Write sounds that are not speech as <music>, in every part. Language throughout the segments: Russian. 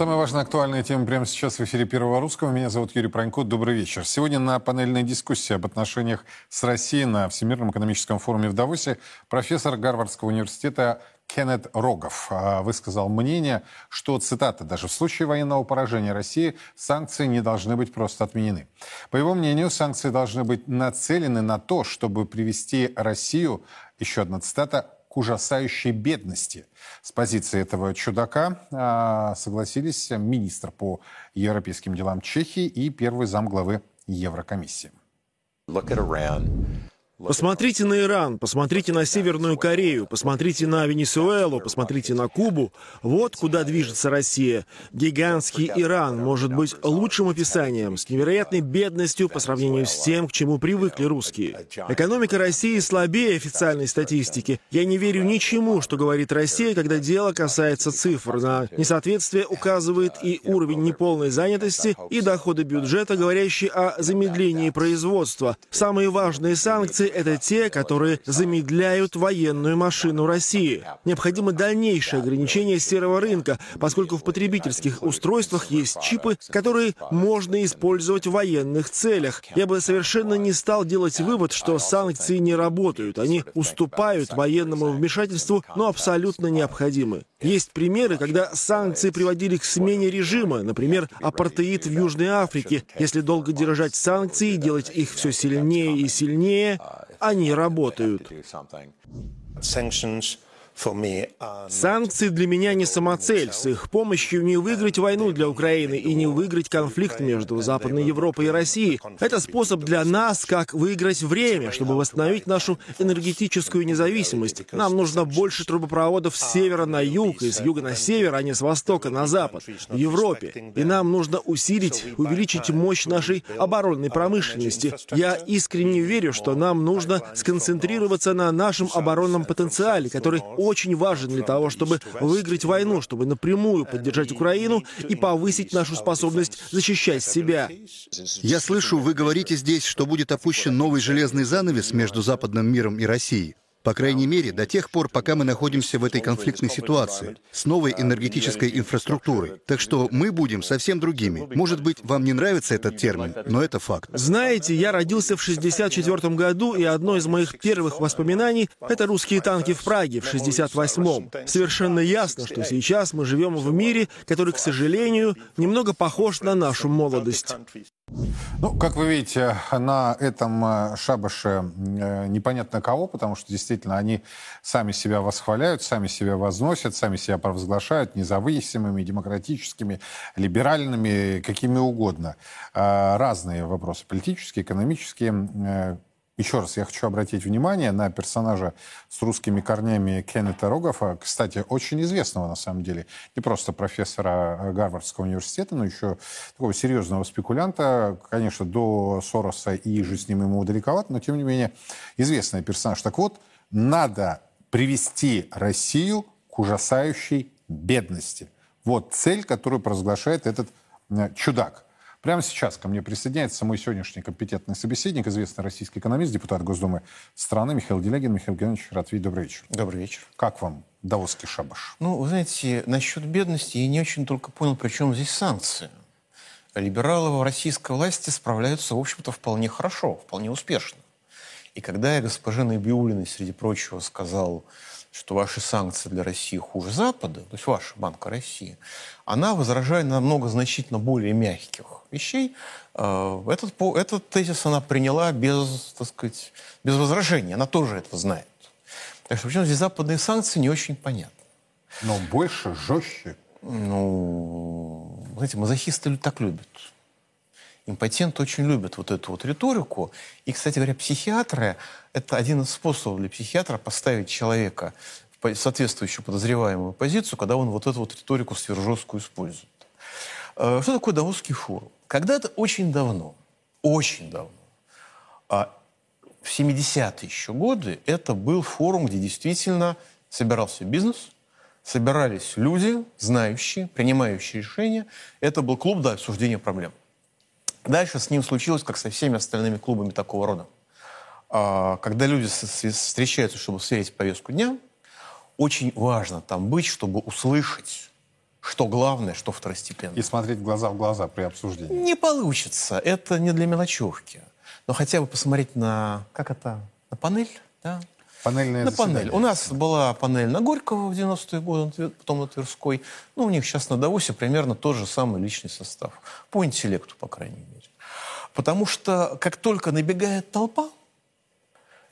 Самая важная актуальная тема прямо сейчас в эфире Первого Русского. Меня зовут Юрий Пронько. Добрый вечер. Сегодня на панельной дискуссии об отношениях с Россией на Всемирном экономическом форуме в Давосе профессор Гарвардского университета Кеннет Рогов а, высказал мнение, что, цитата, даже в случае военного поражения России санкции не должны быть просто отменены. По его мнению, санкции должны быть нацелены на то, чтобы привести Россию, еще одна цитата, к ужасающей бедности. С позиции этого чудака а, согласились министр по европейским делам Чехии и первый замглавы Еврокомиссии. Look at Iran. Посмотрите на Иран, посмотрите на Северную Корею, посмотрите на Венесуэлу, посмотрите на Кубу. Вот куда движется Россия. Гигантский Иран может быть лучшим описанием, с невероятной бедностью по сравнению с тем, к чему привыкли русские. Экономика России слабее официальной статистики. Я не верю ничему, что говорит Россия, когда дело касается цифр. На несоответствие указывает и уровень неполной занятости, и доходы бюджета, говорящие о замедлении производства. Самые важные санкции это те, которые замедляют военную машину России. Необходимо дальнейшее ограничение серого рынка, поскольку в потребительских устройствах есть чипы, которые можно использовать в военных целях. Я бы совершенно не стал делать вывод, что санкции не работают. Они уступают военному вмешательству, но абсолютно необходимы. Есть примеры, когда санкции приводили к смене режима, например, апартеид в Южной Африке. Если долго держать санкции и делать их все сильнее и сильнее, они работают. Санкции для меня не самоцель. С их помощью не выиграть войну для Украины и не выиграть конфликт между Западной Европой и Россией. Это способ для нас, как выиграть время, чтобы восстановить нашу энергетическую независимость. Нам нужно больше трубопроводов с севера на юг и с юга на север, а не с востока на запад, в Европе. И нам нужно усилить, увеличить мощь нашей оборонной промышленности. Я искренне верю, что нам нужно сконцентрироваться на нашем оборонном потенциале, который важен для того, чтобы выиграть войну, чтобы напрямую поддержать Украину и повысить нашу способность защищать себя. Я слышу, вы говорите здесь, что будет опущен новый железный занавес между западным миром и Россией. По крайней мере, до тех пор, пока мы находимся в этой конфликтной ситуации, с новой энергетической инфраструктурой. Так что мы будем совсем другими. Может быть, вам не нравится этот термин, но это факт. Знаете, я родился в 64 году, и одно из моих первых воспоминаний — это русские танки в Праге в 68-м. Совершенно ясно, что сейчас мы живем в мире, который, к сожалению, немного похож на нашу молодость. Ну, как вы видите, на этом э, шабаше э, непонятно кого, потому что действительно они сами себя восхваляют, сами себя возносят, сами себя провозглашают независимыми, демократическими, либеральными, какими угодно. Э, разные вопросы политические, экономические, еще раз я хочу обратить внимание на персонажа с русскими корнями Кеннета Рогофа, кстати, очень известного на самом деле, не просто профессора Гарвардского университета, но еще такого серьезного спекулянта, конечно, до Сороса и же с ним ему далековато, но тем не менее известный персонаж. Так вот, надо привести Россию к ужасающей бедности. Вот цель, которую провозглашает этот э, чудак – Прямо сейчас ко мне присоединяется мой сегодняшний компетентный собеседник, известный российский экономист, депутат Госдумы страны Михаил Делягин. Михаил Геннадьевич, видеть. Добрый вечер. Добрый вечер. Как вам Давосский шабаш? Ну, вы знаете, насчет бедности я не очень только понял, при чем здесь санкции. Либералы в российской власти справляются, в общем-то, вполне хорошо, вполне успешно. И когда я госпоже Набиулиной, среди прочего, сказал, что ваши санкции для России хуже Запада, то есть ваша Банка России, она возражает на много значительно более мягких вещей. Э, этот, этот тезис она приняла без, так сказать, без возражений. Она тоже это знает. Так что причем здесь западные санкции не очень понятны. Но больше, жестче. Ну, знаете, мазохисты так любят. Импотенты очень любят вот эту вот риторику. И, кстати говоря, психиатры – это один из способов для психиатра поставить человека в соответствующую подозреваемую позицию, когда он вот эту вот риторику сверхжесткую использует. Э, что такое Давосский форум? Когда-то очень давно, очень давно, а в 70-е еще годы, это был форум, где действительно собирался бизнес, собирались люди, знающие, принимающие решения. Это был клуб для обсуждения проблем. Дальше с ним случилось, как со всеми остальными клубами такого рода. А, когда люди встречаются, чтобы сверить повестку дня, очень важно там быть, чтобы услышать что главное, что второстепенно. И смотреть глаза в глаза при обсуждении. Не получится. Это не для мелочевки. Но хотя бы посмотреть на... Как это? На панель? Да? Панельное На заседание. панель. У нас была панель на Горького в 90-е годы, потом на Тверской. Ну, у них сейчас на Давосе примерно тот же самый личный состав. По интеллекту, по крайней мере. Потому что как только набегает толпа,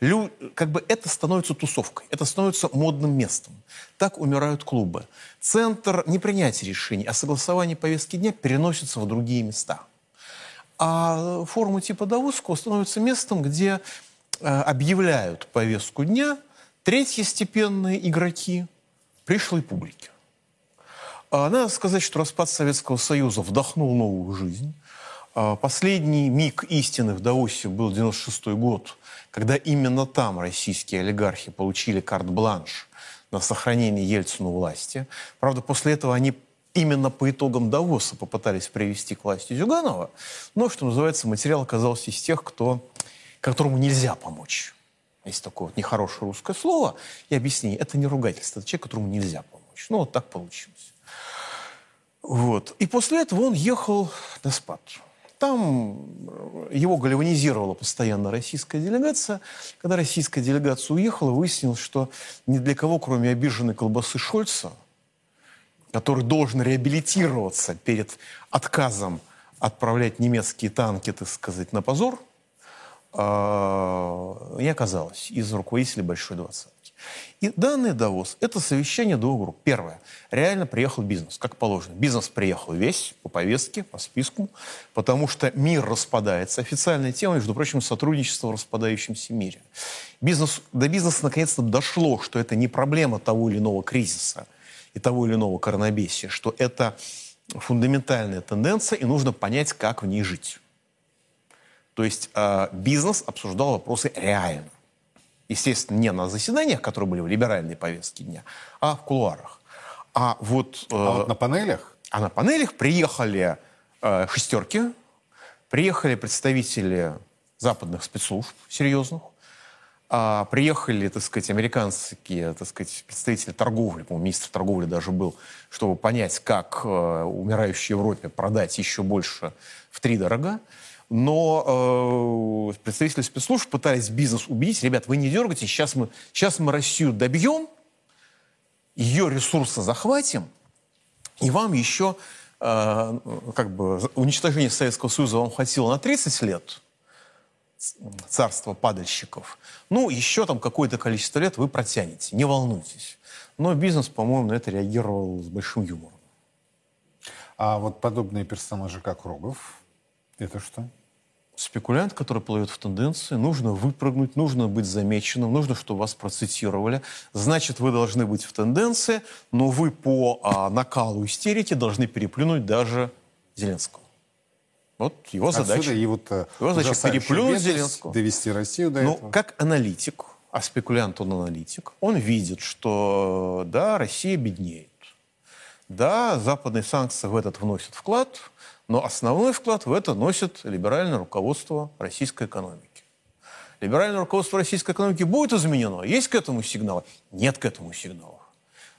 лю- как бы это становится тусовкой, это становится модным местом. Так умирают клубы. Центр не принятия решений, а согласование повестки дня переносится в другие места. А форумы типа Давосского становятся местом, где объявляют повестку дня третьестепенные игроки пришлой публики. А, Надо сказать, что распад Советского Союза вдохнул новую жизнь. А, Последний миг истины в Даосе был 96 год, когда именно там российские олигархи получили карт-бланш на сохранение Ельцину власти. Правда, после этого они именно по итогам Давоса попытались привести к власти Зюганова, но, что называется, материал оказался из тех, кто, которому нельзя помочь. Есть такое вот нехорошее русское слово и объяснение. Это не ругательство, это человек, которому нельзя помочь. Ну, вот так получилось. Вот. И после этого он ехал на спад. Там э, его гальванизировала постоянно российская делегация. Когда российская делегация уехала, выяснилось, что ни для кого, кроме обиженной колбасы Шольца, который должен реабилитироваться перед отказом отправлять немецкие танки, так сказать, на позор, не оказалось из руководителей Большой Двадцатки. И данный Давос – это совещание двух групп. Первое. Реально приехал бизнес, как положено. Бизнес приехал весь, по повестке, по списку, потому что мир распадается. Официальная тема, между прочим, сотрудничество в распадающемся мире. Бизнес, до бизнеса наконец-то дошло, что это не проблема того или иного кризиса и того или иного коронабесия, что это фундаментальная тенденция, и нужно понять, как в ней жить. То есть э, бизнес обсуждал вопросы реально. Естественно, не на заседаниях, которые были в либеральной повестке дня, а в кулуарах. А вот, э, А вот на панелях а на панелях приехали э, шестерки, приехали представители западных спецслужб серьезных, а, приехали, так сказать, американские, так сказать, представители торговли, по-моему, министр торговли даже был, чтобы понять, как э, умирающей Европе продать еще больше в три дорога. Но э, представители спецслужб пытались бизнес убедить, ребят, вы не дергайтесь, сейчас мы, сейчас мы Россию добьем, ее ресурсы захватим, и вам еще, э, как бы, уничтожение Советского Союза вам хватило на 30 лет, царство падальщиков. Ну, еще там какое-то количество лет вы протянете, не волнуйтесь. Но бизнес, по-моему, на это реагировал с большим юмором. А вот подобные персонажи, как Рогов, это что? Спекулянт, который плывет в тенденции, нужно выпрыгнуть, нужно быть замеченным, нужно, чтобы вас процитировали. Значит, вы должны быть в тенденции, но вы по а, накалу истерики должны переплюнуть даже Зеленского. Вот его задача. Отсюда и вот э, Его задача переплюнуть Зеленского. довести Россию до Ну, этого. как аналитик, а спекулянт он аналитик, он видит, что да, Россия беднеет. Да, западные санкции в этот вносят вклад, но основной вклад в это носит либеральное руководство российской экономики. Либеральное руководство российской экономики будет изменено? Есть к этому сигналы? Нет к этому сигналов.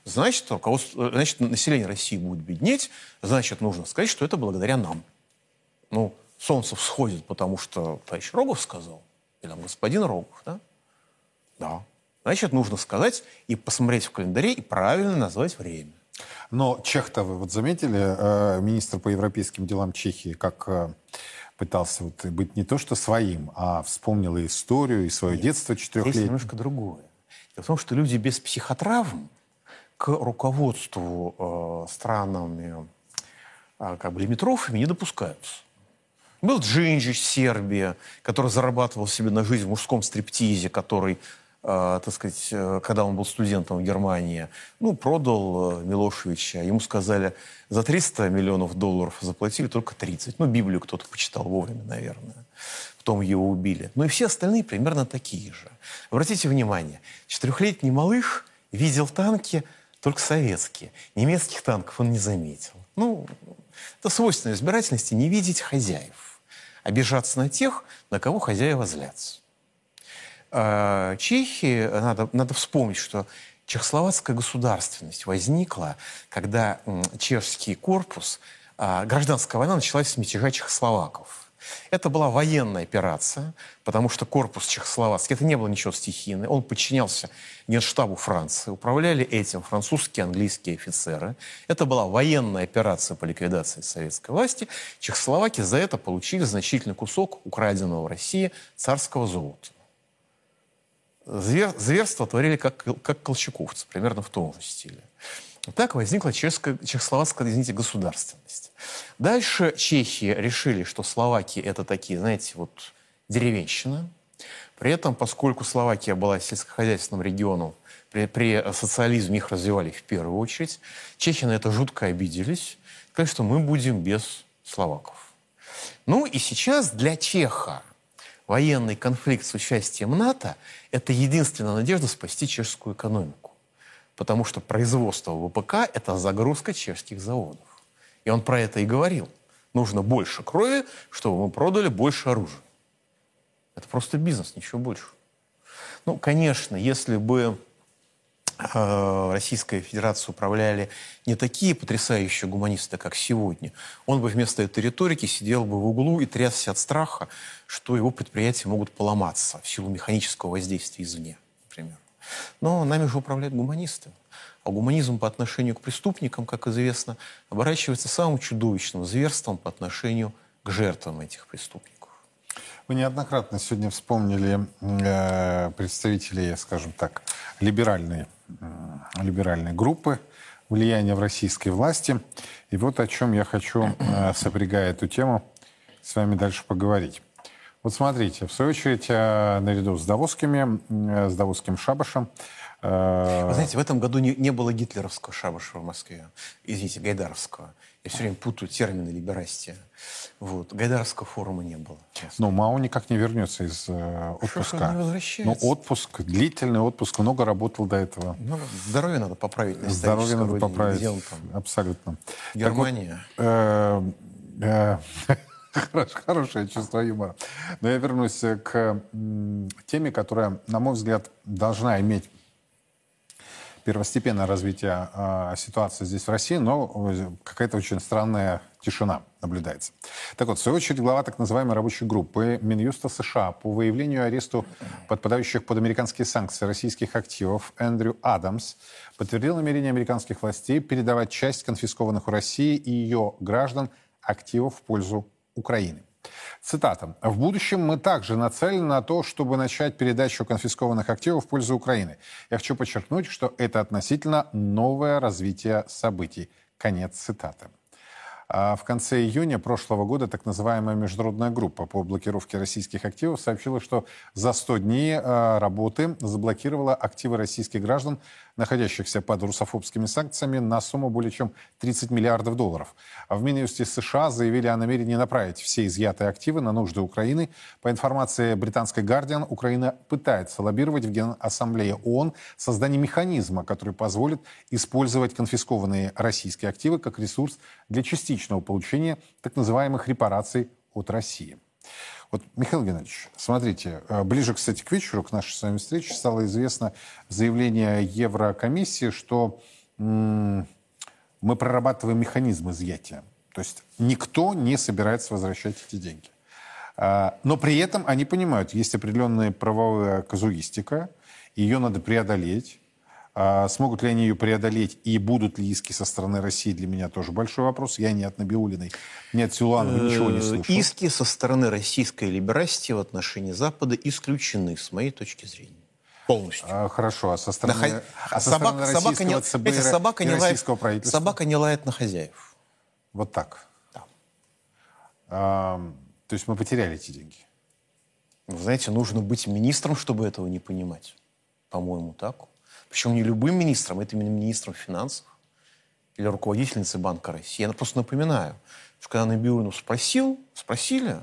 Значит, руководство, значит, население России будет беднеть, значит, нужно сказать, что это благодаря нам. Ну, солнце всходит, потому что товарищ Рогов сказал, или там господин Рогов, да? Да. Значит, нужно сказать и посмотреть в календаре и правильно назвать время. Но Чех-то вы вот заметили, э, министр по европейским делам Чехии, как э, пытался вот быть не то что своим, а вспомнил и историю, и свое детство Здесь четырехлетнее. немножко другое. Дело в том, что люди без психотравм к руководству э, странами э, как бы лимитрофами не допускаются. Был Джинджич, Сербия, который зарабатывал себе на жизнь в мужском стриптизе, который, так сказать, э, когда он был студентом в Германии, ну, продал э, Милошевича. Ему сказали, за 300 миллионов долларов заплатили только 30. Ну, Библию кто-то почитал вовремя, наверное. Потом его убили. Ну и все остальные примерно такие же. Обратите внимание, четырехлетний малыш видел танки только советские. Немецких танков он не заметил. Ну, это свойственно избирательности не видеть хозяев. Обижаться на тех, на кого хозяева злятся. А, Чехи, надо, надо вспомнить, что Чехословацкая государственность возникла, когда чешский корпус, а, гражданская война началась с мятежа чехословаков. Это была военная операция, потому что корпус чехословацкий, это не было ничего стихийного, он подчинялся генштабу Франции, управляли этим французские, английские офицеры. Это была военная операция по ликвидации советской власти. Чехословаки за это получили значительный кусок украденного в России царского золота. Звер, зверство творили как, как колчаковцы, примерно в том же стиле. Так возникла чешская, чехословацкая, извините, государственность. Дальше чехи решили, что Словакия это такие, знаете, вот деревенщина. При этом, поскольку Словакия была сельскохозяйственным регионом, при, при социализме их развивали в первую очередь, чехи на это жутко обиделись, сказали, что мы будем без словаков. Ну и сейчас для Чеха военный конфликт с участием НАТО – это единственная надежда спасти чешскую экономику. Потому что производство ВПК – это загрузка чешских заводов. И он про это и говорил. Нужно больше крови, чтобы мы продали больше оружия. Это просто бизнес, ничего больше. Ну, конечно, если бы э, Российская Федерация управляли не такие потрясающие гуманисты, как сегодня, он бы вместо этой риторики сидел бы в углу и трясся от страха, что его предприятия могут поломаться в силу механического воздействия извне, например. Но нами же управляют гуманисты. А гуманизм по отношению к преступникам, как известно, оборачивается самым чудовищным зверством по отношению к жертвам этих преступников. Вы неоднократно сегодня вспомнили э, представителей, скажем так, либеральной, либеральной группы влияния в российской власти. И вот о чем я хочу, э, сопрягая эту тему, с вами дальше поговорить. Вот смотрите, в свою очередь, э, наряду с Давосскими, э, с Давосским шабашем, э, Вы знаете, в этом году не, не было гитлеровского шабаша в Москве. Извините, Гайдаровского. Я все время путаю термины либерастия. Вот. Гайдаровского форума не было. честно. Ну, Мао никак не вернется из э, ж он отпуска. не Ну, возвращается? отпуск, длительный отпуск, много работал до этого. Ну, здоровье надо поправить на Здоровье надо поправить. Где он там? Абсолютно. Так вот, Германия. э, э, <laughs> хорош- Хорошее чувство юмора. Но я вернусь э, к теме, которая, на мой взгляд, должна иметь первостепенное развитие э, ситуации здесь в России, но э, какая-то очень странная тишина наблюдается. Так вот, в свою очередь, глава так называемой рабочей группы Минюста США по выявлению и аресту подпадающих под американские санкции российских активов Эндрю Адамс подтвердил намерение американских властей передавать часть конфискованных у России и ее граждан активов в пользу Украины. Цитата. «В будущем мы также нацелены на то, чтобы начать передачу конфискованных активов в пользу Украины. Я хочу подчеркнуть, что это относительно новое развитие событий». Конец цитаты. А В конце июня прошлого года так называемая международная группа по блокировке российских активов сообщила, что за 100 дней э, работы заблокировала активы российских граждан, находящихся под русофобскими санкциями, на сумму более чем 30 миллиардов долларов. А в Минюсте США заявили о намерении направить все изъятые активы на нужды Украины. По информации британской «Гардиан», Украина пытается лоббировать в Генассамблее ООН создание механизма, который позволит использовать конфискованные российские активы как ресурс для частичного получения так называемых репараций от России. Вот, Михаил Геннадьевич, смотрите, э, ближе, кстати, к вечеру, к нашей с вами встрече, стало известно заявление Еврокомиссии, что мы прорабатываем механизм изъятия. То есть никто не собирается возвращать эти деньги. А, Но при этом они понимают, есть определенная правовая казуистика, ее надо преодолеть. А Смогут ли они ее преодолеть и будут ли иски со стороны России, для меня тоже большой вопрос. Я ни от Набиулиной, ни от Силуанова ничего не Э, слышал. Иски со стороны российской либерастии в отношении Запада исключены, с моей точки зрения. Полностью. А, хорошо, а со стороны, На хо- а со собака, стороны собака не, российского ЦБ эти собака не российского лает, правительства? собака не лает на хозяев. Вот так. Да. А, то есть мы потеряли эти деньги. Вы знаете, нужно быть министром, чтобы этого не понимать. По-моему, так. Причем не любым министром, это именно министром финансов или руководительницей Банка России. Я просто напоминаю, что когда Набиулину спросил, спросили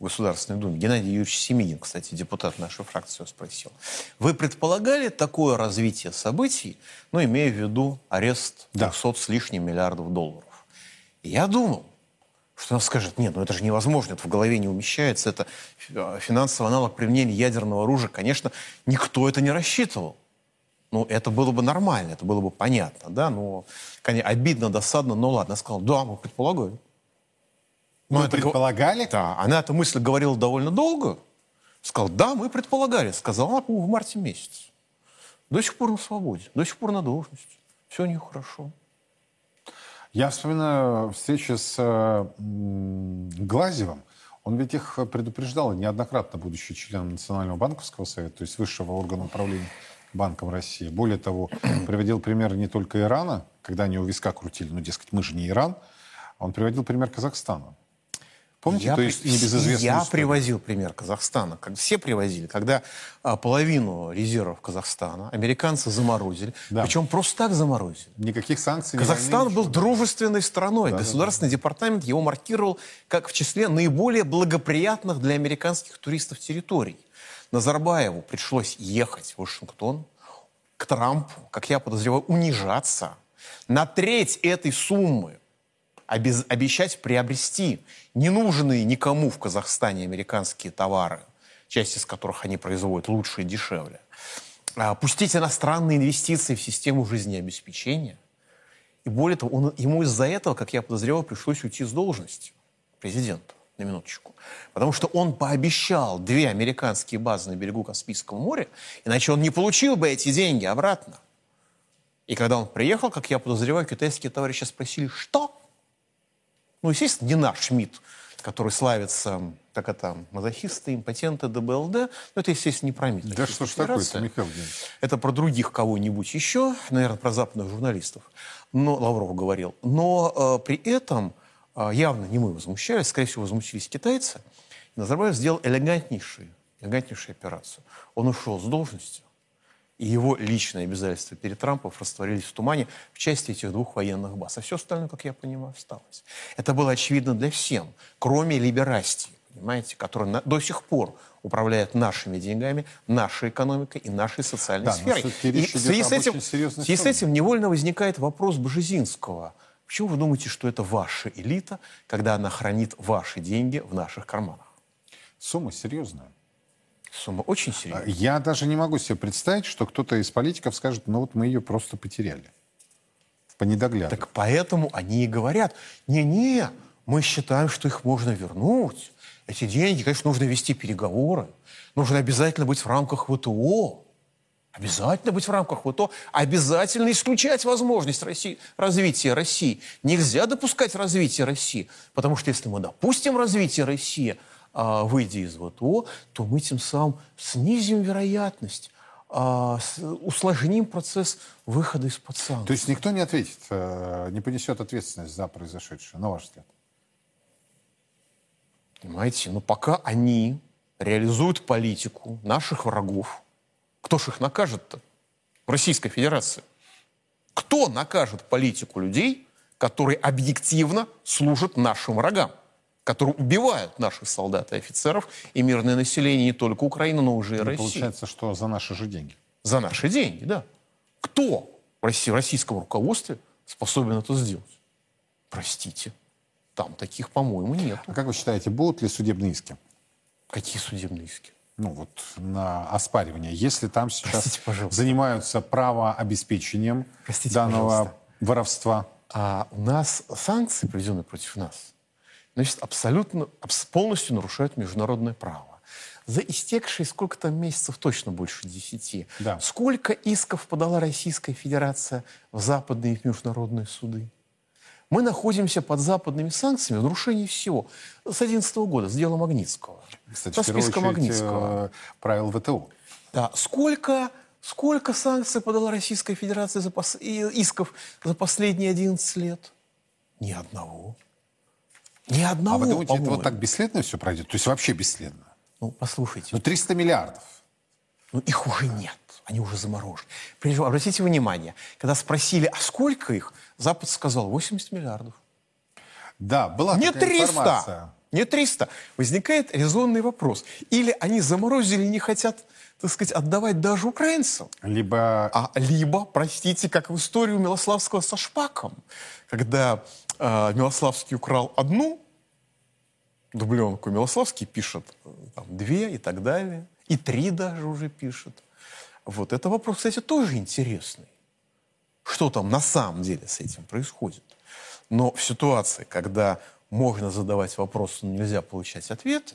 в Государственной Думе, Геннадий Юрьевич Семенин, кстати, депутат нашей фракции, спросил, вы предполагали такое развитие событий, ну, имея в виду арест Да. 200 с лишним миллиардов долларов? И я думал, что она скажет, нет, ну это же невозможно, это в голове не умещается, это э, финансовый аналог применения ядерного оружия. Конечно, никто это не рассчитывал. Ну, это было бы нормально, это было бы понятно, да, но, конечно, обидно, досадно, но ладно. Она сказала, да, мы предполагаем. Вы это го- предполагали? Да, она эту мысль говорила довольно долго. Сказал, да, мы предполагали. Сказала она, по-моему, в марте месяце. До сих пор на свободе, до сих пор на должности. Все у нее хорошо. Я вспоминаю встречи с э, Глазевым. Он ведь их предупреждал неоднократно, будучи членом Национального банковского совета, то есть высшего органа управления Банком России. Более того, приводил пример не только Ирана, когда они у виска крутили, ну, дескать, мы же не Иран, а он приводил пример Казахстана. Помните, Я то есть небезызвестную Я историю? привозил пример Казахстана, как все привозили, когда а, половину резервов Казахстана американцы заморозили, Да. причем просто так заморозили. Никаких санкций. Казахстан войны, был ничего. дружественной страной. Государственный департамент его маркировал как в числе наиболее благоприятных для американских туристов территорий. Назарбаеву пришлось ехать в Вашингтон, к Трампу, как я подозреваю, унижаться, на треть этой суммы обез- обещать приобрести ненужные никому в Казахстане американские товары, часть из которых они производят лучше и дешевле, а, пустить иностранные инвестиции в систему жизнеобеспечения. И более того, он- ему из-за этого, как я подозревал, пришлось уйти с должности президента, на минуточку. Потому что он пообещал две американские базы на берегу Каспийского моря, иначе он не получил бы эти деньги обратно. И когда он приехал, как я подозреваю, китайские товарищи спросили, что? Ну, естественно, не наш Шмидт, который славится, как это, мазохисты, импотенты, ДБЛД. Но это, естественно, не про МИД. Да что ж такое-то, Михаил Евгеньевич? Это про других кого-нибудь еще, наверное, про западных журналистов. Но Лавров говорил. Но э, при этом явно не мы возмущались, скорее всего, возмутились китайцы. И Назарбаев сделал элегантнейшую, элегантнейшую операцию. Он ушел с должности, и его личные обязательства перед Трампом растворились в тумане в части этих двух военных баз. А все остальное, как я понимаю, осталось. Это было очевидно для всем, кроме либерастии, понимаете, которая на- до сих пор управляет нашими деньгами, нашей экономикой и нашей социальной Да, сферой. И в связи с этим, в связи с этим невольно возникает вопрос Бжезинского. Почему вы думаете, что это ваша элита, когда она хранит ваши деньги в наших карманах? Сумма серьезная. Сумма очень серьезная. Я даже не могу себе представить, что кто-то из политиков скажет, ну вот мы ее просто потеряли. По недогляду. Так поэтому они и говорят, не-не, мы считаем, что их можно вернуть. Эти деньги, конечно, нужно вести переговоры. Нужно обязательно быть в рамках ВТО. Обязательно быть в рамках ВТО. Обязательно исключать возможность России, развития России. Нельзя допускать развитие России. Потому что если мы допустим развитие России, а, выйдя из ВТО, то мы тем самым снизим вероятность, а, усложним процесс выхода из-под санкций. То есть никто не ответит, э, не понесет ответственность за произошедшее, на ваш взгляд? Понимаете, но пока они реализуют политику наших врагов, кто ж их накажет-то? Российская Федерация. Кто накажет политику людей, которые объективно служат нашим врагам, которые убивают наших солдат и офицеров и мирное население не только Украины, но уже и Ну, России? Получается, что за наши же деньги. За наши деньги, да. Кто в в российском руководстве способен это сделать? Простите, там таких, по-моему, нет. А как вы считаете, будут ли судебные иски? Какие судебные иски? Ну вот на оспаривание. Если там сейчас Простите, пожалуйста. занимаются правообеспечением Простите, данного пожалуйста. воровства. А у нас санкции, проведенные против нас, значит, абсолютно, абс- полностью нарушают международное право. За истекшие сколько там месяцев, точно больше десяти. Да. Сколько исков подала Российская Федерация в западные и международные суды? Мы находимся под западными санкциями в нарушении всего. С 2011 года, с дела Магнитского. Кстати, со списка Магнитского. э, правил ВТО. Да. Сколько, сколько санкций подала Российская Федерация за пос- исков за последние 11 лет? Ни одного. Ни одного, а вы думаете, это вот так бесследно все пройдет? То есть вообще бесследно? Ну, послушайте, Ну 300 миллиардов. ну, их уже нет. Они уже заморожены. Всего, обратите внимание, когда спросили, а сколько их, Запад сказал 80 миллиардов. Да, была Не такая 300. информация. Не 300. Возникает резонный вопрос. Или они заморозили и не хотят, так сказать, отдавать даже украинцам. Либо А либо, простите, как в историю Милославского со Шпаком, когда э, Милославский украл одну дубленку, Милославский пишет э, там, две и так далее, и три даже уже пишет. Вот это вопрос, кстати, тоже интересный. Что там на самом деле с этим происходит? Но в ситуации, когда можно задавать вопросы, но нельзя получать ответы,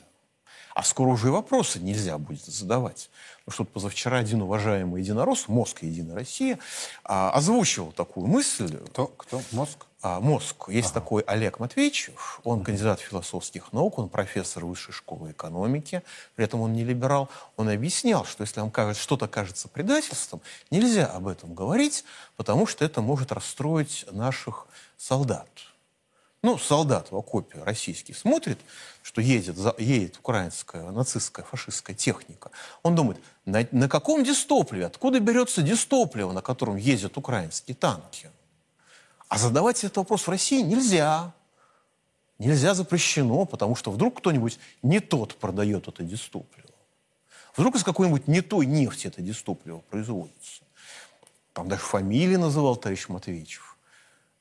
а скоро уже и вопросы нельзя будет задавать. Ну что позавчера один уважаемый единорос, мозг Единая Россия, а, озвучивал такую мысль. Кто? Кто? Мозг? А, мозг. Есть такой Олег Матвеевичев, он кандидат философских наук, он профессор высшей школы экономики, при этом он не либерал. Он объяснял, что если вам кажется, что-то кажется предательством, нельзя об этом говорить, потому что это может расстроить наших солдат. Ну, солдат в окопе российский смотрит, что едет, за- едет украинская, нацистская, фашистская техника. Он думает, на, на каком дистопливе, откуда берется дистопливо, на котором ездят украинские танки? А задавать этот вопрос в России нельзя. Нельзя запрещено, потому что вдруг кто-нибудь не тот продает это дистопливо. Вдруг из какой-нибудь не той нефти это дистопливо производится. Там даже фамилии называл товарищ Матвеевичев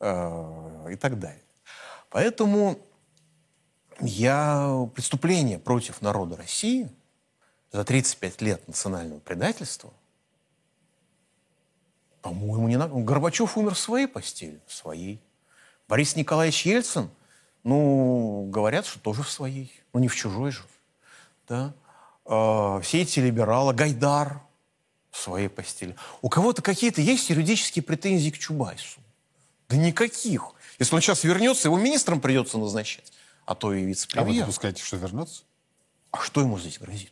э, и так далее. Поэтому я преступление против народа России за 35 лет национального предательства, по-моему, не надо. Горбачев умер в своей постели, в своей. Борис Николаевич Ельцин, ну, говорят, что тоже в своей. Ну, не в чужой же. Да? А, все эти либералы, Гайдар в своей постели. У кого-то какие-то есть юридические претензии к Чубайсу? Да никаких. Если он сейчас вернется, его министром придется назначать, а то и А вы вице-премьер. допускаете, что вернется? А что ему здесь грозит?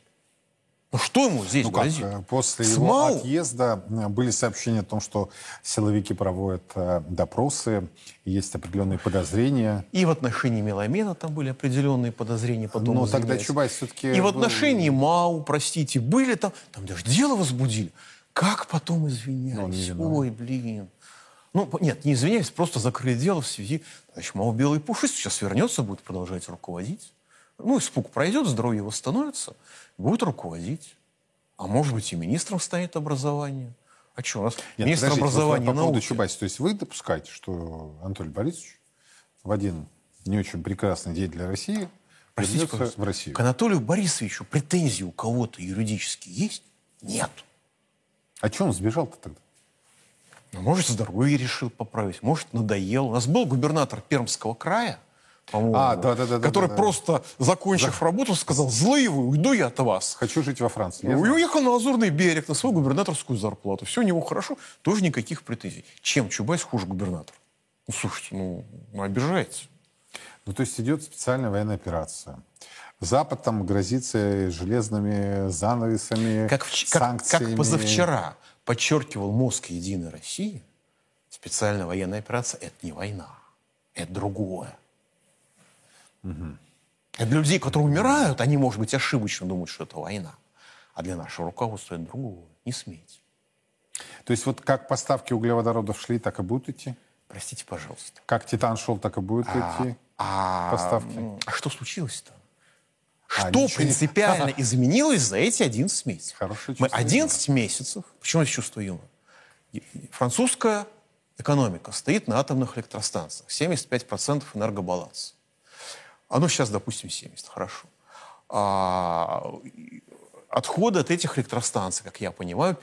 Ну что ему здесь Ну как, грозит? э, после его СМАУ? отъезда э, были сообщения о том, что силовики проводят э, допросы, есть определенные подозрения. И в отношении Меломена там были определенные подозрения. Потом Но тогда изъявляются. Чубайс все-таки... И в был- отношении МАУ, простите, были там, там даже дело возбудили. Как потом Ну, извинялись? виноват. Ой, блин. Ну, нет, не извинялись, просто закрыли дело в связи... Значит, МАУ белый пушист сейчас вернется, будет продолжать руководить. Ну, испуг пройдет, здоровье восстановится, будет руководить. А может быть, и министром станет образования. А что, у нас Нет, министр подождите, образования по поводу науки. Чубайса. То есть вы допускаете, что Анатолий Борисович в один не очень прекрасный день для России Простите, в Россию? к Анатолию Борисовичу претензии у кого-то юридические есть? Нет. А что он сбежал-то тогда? Ну, может, здоровье решил поправить, может, надоел. У нас был губернатор Пермского края, по-моему, А, да-да-да-да-да. который просто, закончив работу, сказал, злые вы, уйду я от вас. Хочу жить во Франции. Я И уехал на Лазурный берег на свою губернаторскую зарплату. Все у него хорошо, тоже никаких претензий. Чем Чубайс хуже губернатор? Ну, слушайте, ну, ну обижаете. Ну, то есть идет специальная военная операция. Запад там грозится железными занавесами, Как, в- как- санкциями. как позавчера подчеркивал мозг Единой России, специальная военная операция – это не война, это другое. Это для людей, которые умирают, они, может быть, ошибочно думают, что это война. А для нашего руководства это другое. Не смейте. То есть вот как поставки углеводородов шли, так и будут идти? Простите, пожалуйста. Как Титан шел, так и будет идти? А, Поставки. а что случилось-то? А, Что не- принципиально изменилось за эти 11 месяцев? Хорошее Мы чувство 11 месяцев... Почему это чувство юмора? Французская экономика стоит на атомных электростанциях. 75% энергобаланса. Оно сейчас, допустим, 70, хорошо. А, отходы от этих электростанций, как я понимаю,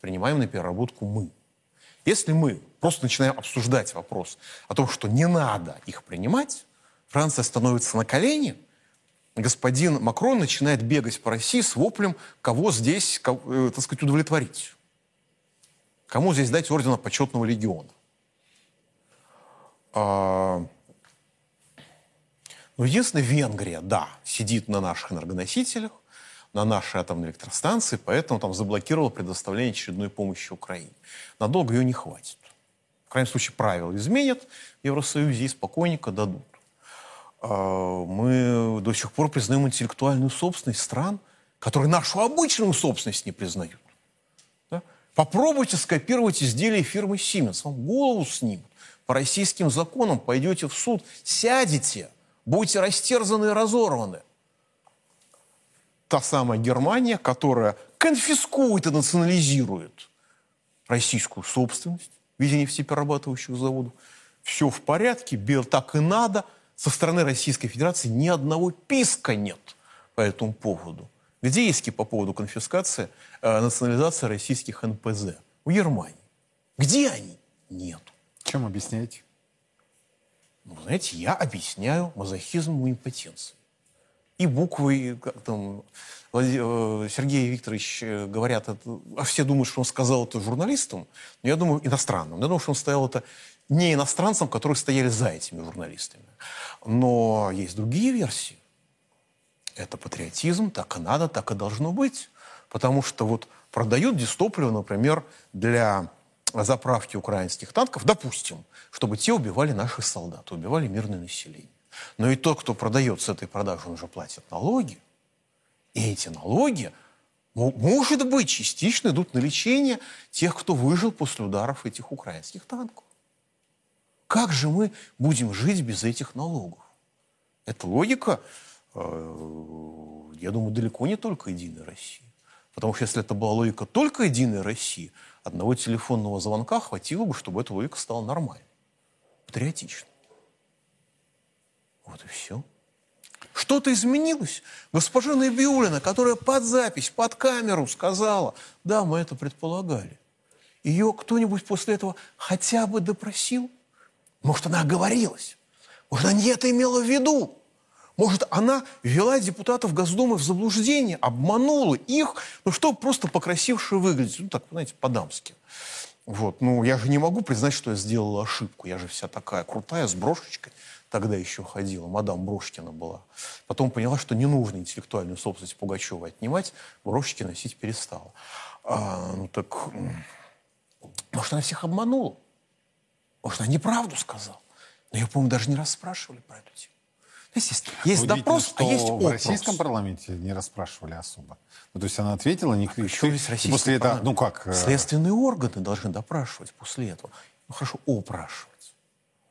принимаем на переработку мы. Если мы просто начинаем обсуждать вопрос о том, что не надо их принимать, Франция становится на колени, господин Макрон начинает бегать по России с воплем, кого здесь, э, так сказать, удовлетворить. Кому здесь дать ордена почетного легиона. А, Ну, единственное, Венгрия, да, сидит на наших энергоносителях, на нашей атомной электростанции, поэтому там заблокировала предоставление очередной помощи Украине. Надолго ее не хватит. В крайнем случае, правила изменят в Евросоюзе и спокойненько дадут. А, Мы до сих пор признаем интеллектуальную собственность стран, которые нашу обычную собственность не признают. Да? Попробуйте скопировать изделия фирмы Siemens, вам голову снимут. По российским законам пойдете в суд, сядете, будете растерзаны и разорваны. Та самая Германия, которая конфискует и национализирует российскую собственность в виде нефтеперерабатывающих заводов. Все в порядке, бел так и надо. Со стороны Российской Федерации ни одного писка нет по этому поводу. Где иски по поводу конфискации, э, национализации российских НПЗ? В Германии. Где они? Нет. Чем объясняете? Ну, знаете, я объясняю мазохизм и импотенции. И буквы, как там э, Сергей Викторович э, говорят, это, а все думают, что он сказал это журналистам, но я думаю, иностранным. Я думаю, что он стоял это не иностранцам, которые стояли за этими журналистами. Но есть другие версии. Это патриотизм, так и надо, так и должно быть. Потому что вот продают дистопливо, например, для заправки украинских танков, допустим, чтобы те убивали наших солдат, убивали мирное население. Но и тот, кто продает с этой продажи, он же платит налоги. И эти налоги, мо- может быть, частично идут на лечение тех, кто выжил после ударов этих украинских танков. Как же мы будем жить без этих налогов? Эта логика, э, я думаю, далеко не только Единой России. Потому что если это была логика только Единой России, одного телефонного звонка хватило бы, чтобы эта логика стала нормальной, патриотичной. Вот и все. Что-то изменилось. Госпожа Набиулина, которая под запись, под камеру сказала, да, мы это предполагали. Ее кто-нибудь после этого хотя бы допросил? Может, она оговорилась? Может, она не это имела в виду? Может, она ввела депутатов Госдумы в заблуждение, обманула их, ну, чтобы просто покрасивше выглядеть. Ну, так, знаете, по-дамски. Вот. Ну, я же не могу признать, что я сделала ошибку. Я же вся такая крутая, с брошечкой. Тогда еще ходила, мадам Брошкина была. Потом поняла, что не нужно интеллектуальную собственность Пугачева отнимать, брошечки носить перестала. А, ну так, может, она всех обманула? Может, она неправду сказала? Но ее, по-моему, даже не расспрашивали про эту тему. То есть есть, есть Удивительно, допрос, а есть в опрос. российском парламенте не расспрашивали особо. Ну, то есть она ответила, не Причем и здесь российский после этого, ну как, э, Следственные органы должны допрашивать после этого. Ну хорошо, опрашивать.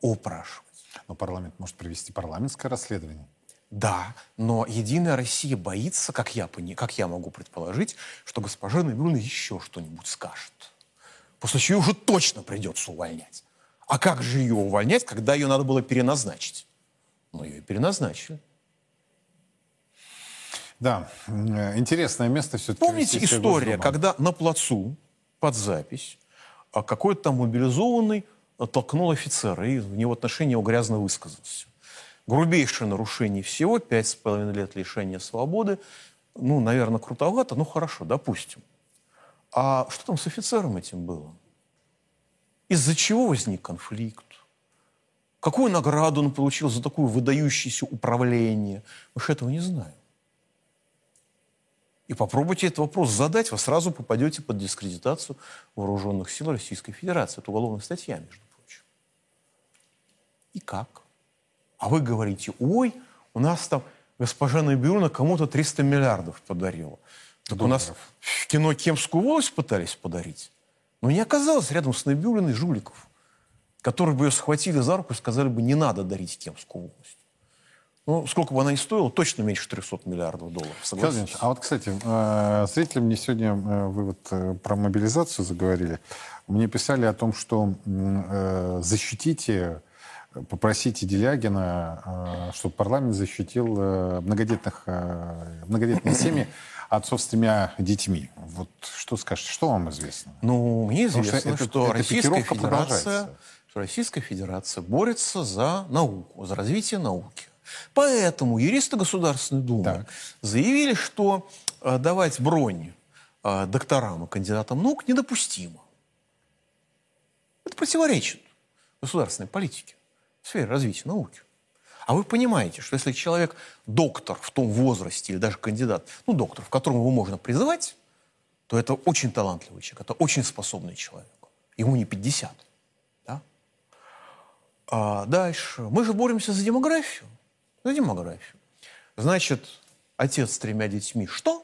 Опрашивать. ну, парламент может провести парламентское расследование. Да, но Единая Россия боится, как я, пони- как я могу предположить, что госпожа Набиуллина еще что-нибудь скажет. После чего уже точно придется увольнять. А как же ее увольнять, когда ее надо было переназначить? Ну, ее и переназначили. Да, интересное место все-таки. Помните история, когда на плацу под запись а, какой-то там мобилизованный а, толкнул офицера и в него отношении его грязно высказался. Грубейшее нарушение всего, пять с половиной лет лишения свободы. Ну, наверное, крутовато, ну хорошо, допустим. А что там с офицером этим было? Из-за чего возник конфликт? Какую награду он получил за такое выдающееся управление? Мы же этого не знаем. И попробуйте этот вопрос задать, вы сразу попадете под дискредитацию вооруженных сил Российской Федерации. Это уголовная статья, между прочим. И как? А вы говорите, ой, у нас там госпожа Набиулина кому-то 300 миллиардов подарила. Так у нас в кино Кемскую волость пытались подарить. Но не оказалось рядом с Набиулиной жуликов, которые бы ее схватили за руку и сказали бы, не надо дарить Кемскую волость. Ну, сколько бы она ни стоила, точно меньше 300 миллиардов долларов. Согласитесь? А вот, кстати, э, зрители мне сегодня, э, вы вот э, про мобилизацию заговорили, мне писали о том, что защитите, попросите Делягина, чтобы парламент защитил многодетных, многодетные семьи отцов с тремя детьми. Вот что скажете, что вам известно? Ну, мне Потому что известно, это- что, эта Российская Федерация, что Российская Федерация борется за науку, за развитие науки. Поэтому юристы Государственной Думы Так. заявили, что э, давать бронь э, докторам и кандидатам наук недопустимо. Это противоречит государственной политике в сфере развития науки. А вы понимаете, что если человек доктор в том возрасте или даже кандидат, ну, доктор, в котором его можно призывать, то это очень талантливый человек, это очень способный человек. Ему не 50. Да? А дальше. Мы же боремся за демографию. За демографию. Значит, отец с тремя детьми что?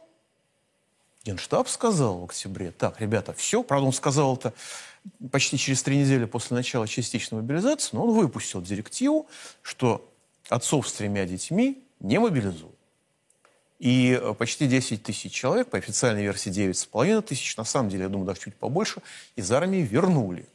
Генштаб сказал в октябре, так, ребята, все. Правда, он сказал это почти через три недели после начала частичной мобилизации, но он выпустил директиву, что отцов с тремя детьми не мобилизуют. И э, почти 10 тысяч человек, по официальной версии 9,5 тысяч, на самом деле, я думаю, даже чуть побольше, из армии вернули.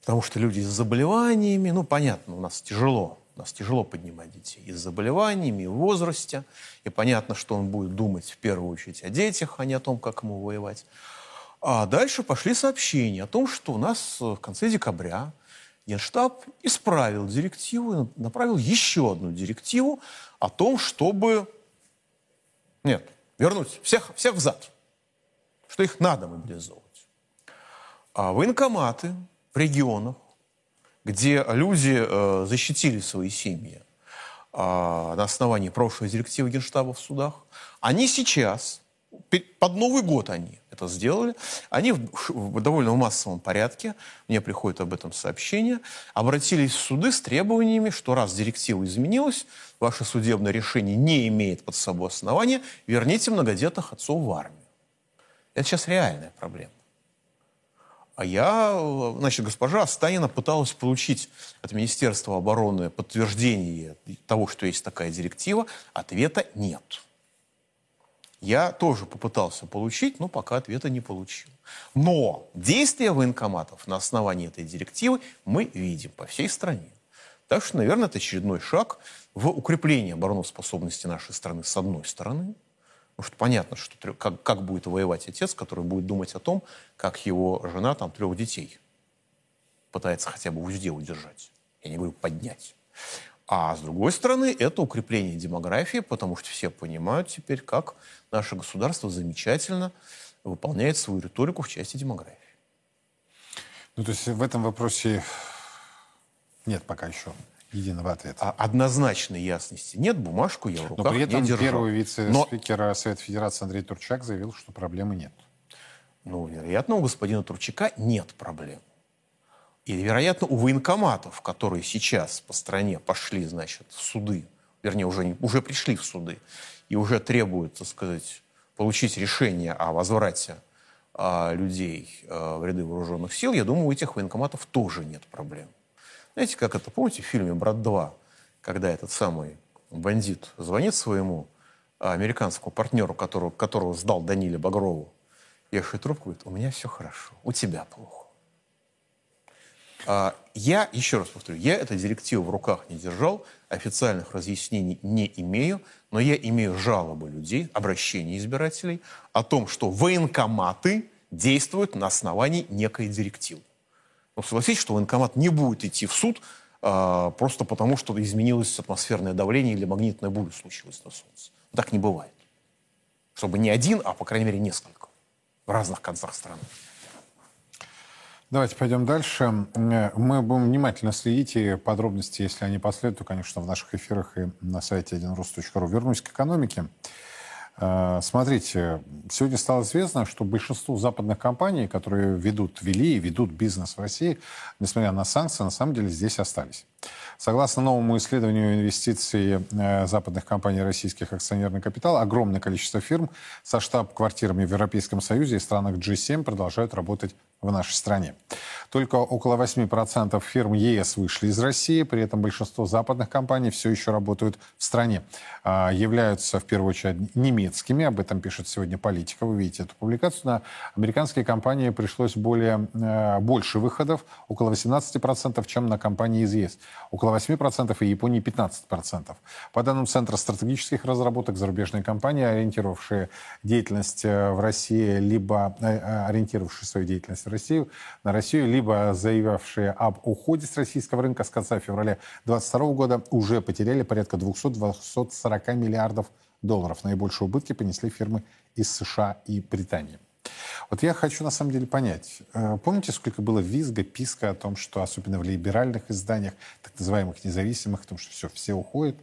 Потому что люди с заболеваниями, ну, понятно, у нас тяжело У нас тяжело поднимать детей и с заболеваниями, и в возрасте. И понятно, что он будет думать в первую очередь о детях, а не о том, как ему воевать. А дальше пошли сообщения о том, что у нас в конце декабря Генштаб исправил директиву и направил еще одну директиву о том, чтобы... Нет, вернуть всех, всех взад. Что их надо мобилизовывать. А военкоматы в регионах, где люди э, защитили свои семьи э, на основании прошлой директивы Генштаба в судах, они сейчас, под Новый год они это сделали, они в, довольно массовом порядке, мне приходит об этом сообщение, обратились в суды с требованиями, что раз директива изменилась, ваше судебное решение не имеет под собой основания, верните многодетных отцов в армию. Это сейчас реальная проблема. А я, значит, госпожа Станина пыталась получить от Министерства обороны подтверждение того, что есть такая директива. Ответа нет. Я тоже попытался получить, но пока ответа не получил. Но действия военкоматов на основании этой директивы мы видим по всей стране. Так что, наверное, это очередной шаг в укреплении обороноспособности нашей страны с одной стороны – Потому что понятно, что как, как будет воевать отец, который будет думать о том, как его жена там трех детей пытается хотя бы в узде удержать. Я не говорю поднять. А с другой стороны, это укрепление демографии, потому что все понимают теперь, как наше государство замечательно выполняет свою риторику в части демографии. Ну, то есть в этом вопросе нет пока еще единого ответа. А однозначной ясности нет, бумажку я в руках Но при этом не держал. первый вице-спикер Но... Совета Федерации Андрей Турчак заявил, что проблемы нет. Ну, вероятно, у господина Турчака нет проблем. И, вероятно, у военкоматов, которые сейчас по стране пошли, значит, в суды, вернее, уже, уже пришли в суды, и уже требуют, так сказать, получить решение о возврате а, людей а, в ряды вооруженных сил, я думаю, у этих военкоматов тоже нет проблем. Знаете, как это, помните в фильме «Брат 2», когда этот самый бандит звонит своему а, американскому партнеру, которого, которого сдал Даниле Багрову, вешает трубку, говорит, у меня все хорошо, у тебя плохо. А, я, еще раз повторю, я эту директиву в руках не держал, официальных разъяснений не имею, но я имею жалобы людей, обращения избирателей о том, что военкоматы действуют на основании некой директивы. Но согласитесь, что военкомат не будет идти в суд а, просто потому, что изменилось атмосферное давление или магнитная буря случилась на Солнце. Так не бывает. Чтобы не один, а, по крайней мере, несколько в разных концах страны. Давайте пойдем дальше. Мы будем внимательно следить, и подробности, если они последуют, то, конечно, в наших эфирах и на сайте 1rus.ru. Вернусь к экономике. Э, смотрите, сегодня стало известно, что большинство западных компаний, которые ведут, вели и ведут бизнес в России, несмотря на санкции, на самом деле здесь остались. Согласно новому исследованию инвестиций э, западных компаний российских акционерный капитал, огромное количество фирм со штаб-квартирами в Европейском Союзе и странах G7 продолжают работать в нашей стране. Только около 8% фирм ЕС вышли из России, при этом большинство западных компаний все еще работают в стране. А, являются, в первую очередь, немецкими, об этом пишет сегодня политика, вы видите эту публикацию. На американские компании пришлось более, э, больше выходов, около 18%, чем на компании из ЕС. Около 8% и Японии 15%. По данным Центра стратегических разработок, зарубежные компании, ориентировавшие деятельность э, в России, либо э, ориентировавшие свою деятельность Россию, на Россию, либо заявившие об уходе с российского рынка с конца февраля 2022 года уже потеряли порядка 200-240 миллиардов долларов. Наибольшие убытки понесли фирмы из США и Британии. Вот я хочу на самом деле понять. Э, помните, сколько было визга, писка о том, что особенно в либеральных изданиях, так называемых независимых, о том, что все, все уходят,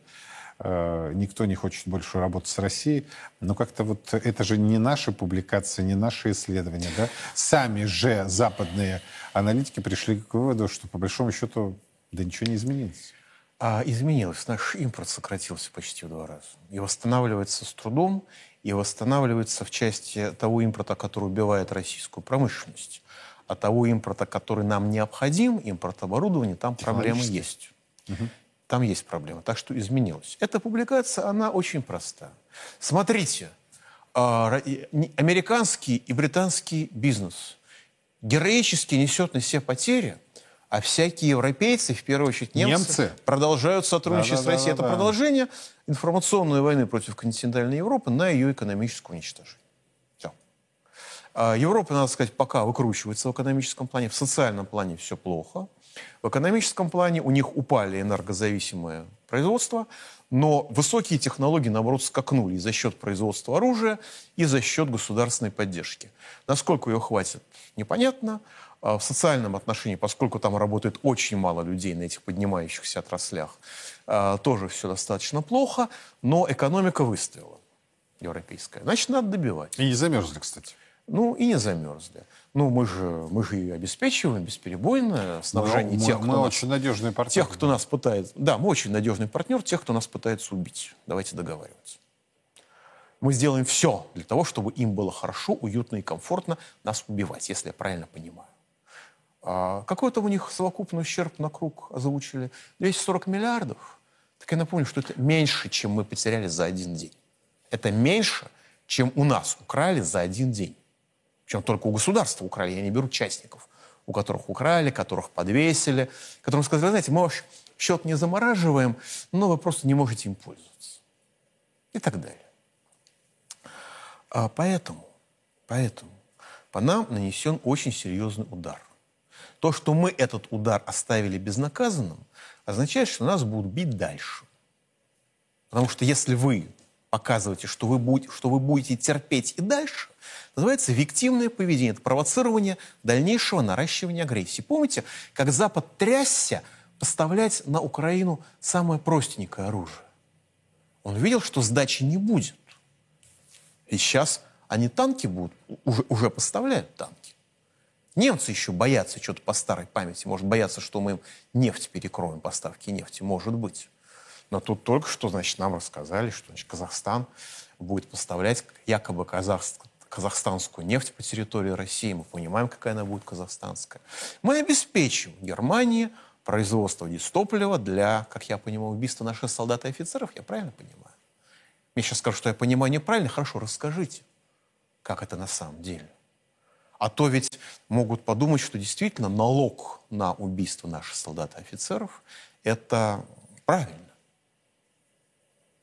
никто не хочет больше работать с Россией. Но как-то вот это же не наши публикации, не наши исследования. Да? Сами же западные аналитики пришли к выводу, что по большому счету да ничего не изменилось. А изменилось. Наш импорт сократился почти в два раза. И восстанавливается с трудом, и восстанавливается в части того импорта, который убивает российскую промышленность. А того импорта, который нам необходим, импорт оборудования, там проблемы есть. Угу. Там есть проблема. Так что изменилось. Эта публикация, она очень проста. Смотрите, а, американский и британский бизнес героически несет на себе потери А всякие европейцы, в первую очередь немцы, Немцы? продолжают сотрудничать с Россией. Это Да-да-да-да-да. продолжение информационной войны против континентальной Европы на ее экономическое уничтожение. Все. А Европа, надо сказать, пока выкручивается в экономическом плане. В социальном плане все плохо. В экономическом плане у них упали энергозависимое производство, но высокие технологии, наоборот, скакнули за счет производства оружия, и за счет государственной поддержки. Насколько ее хватит, непонятно. А В социальном отношении, поскольку там работает очень мало людей на этих поднимающихся отраслях, а, тоже все достаточно плохо, но экономика выстояла европейская. Значит, надо добивать. И не замерзли, кстати. Ну, и не замерзли. Ну, мы же, мы же и обеспечиваем бесперебойное снабжение мы, тех, мы кто нас, очень надежный партнер. тех, кто нас пытается... Да, мы очень надежный партнер тех, кто нас пытается убить. Давайте договариваться. Мы сделаем все для того, чтобы им было хорошо, уютно и комфортно нас убивать, если я правильно понимаю. А какой-то у них совокупный ущерб на круг озвучили 240 миллиардов. Так я напомню, что это меньше, чем мы потеряли за один день. Это меньше, чем у нас украли за один день. Причем только у государства украли, я не беру частников, у которых украли, которых подвесили, которым сказали, знаете, мы ваш счет не замораживаем, но вы просто не можете им пользоваться. И так далее. А поэтому, поэтому по нам нанесен очень серьезный удар. То, что мы этот удар оставили безнаказанным, означает, что нас будут бить дальше. Потому что если вы показываете, что вы, будете, что вы будете терпеть и дальше, называется виктивное поведение. Это провоцирование дальнейшего наращивания агрессии. Помните, как Запад трясся поставлять на Украину самое простенькое оружие? Он видел, что сдачи не будет. И сейчас они танки будут, уже, уже поставляют танки. Немцы еще боятся что-то по старой памяти. Может, боятся, что мы им нефть перекроем, поставки нефти, может быть. Но тут только что, значит, нам рассказали, что значит, Казахстан будет поставлять якобы казахск- казахстанскую нефть по территории России. Мы понимаем, какая она будет казахстанская. Мы обеспечим Германии производство дистоплива для, как я понимаю, убийства наших солдат и офицеров. Я правильно понимаю? Мне сейчас скажут, что я понимаю неправильно. Хорошо, расскажите, как это на самом деле. А то ведь могут подумать, что действительно налог на убийство наших солдат и офицеров – это правильно.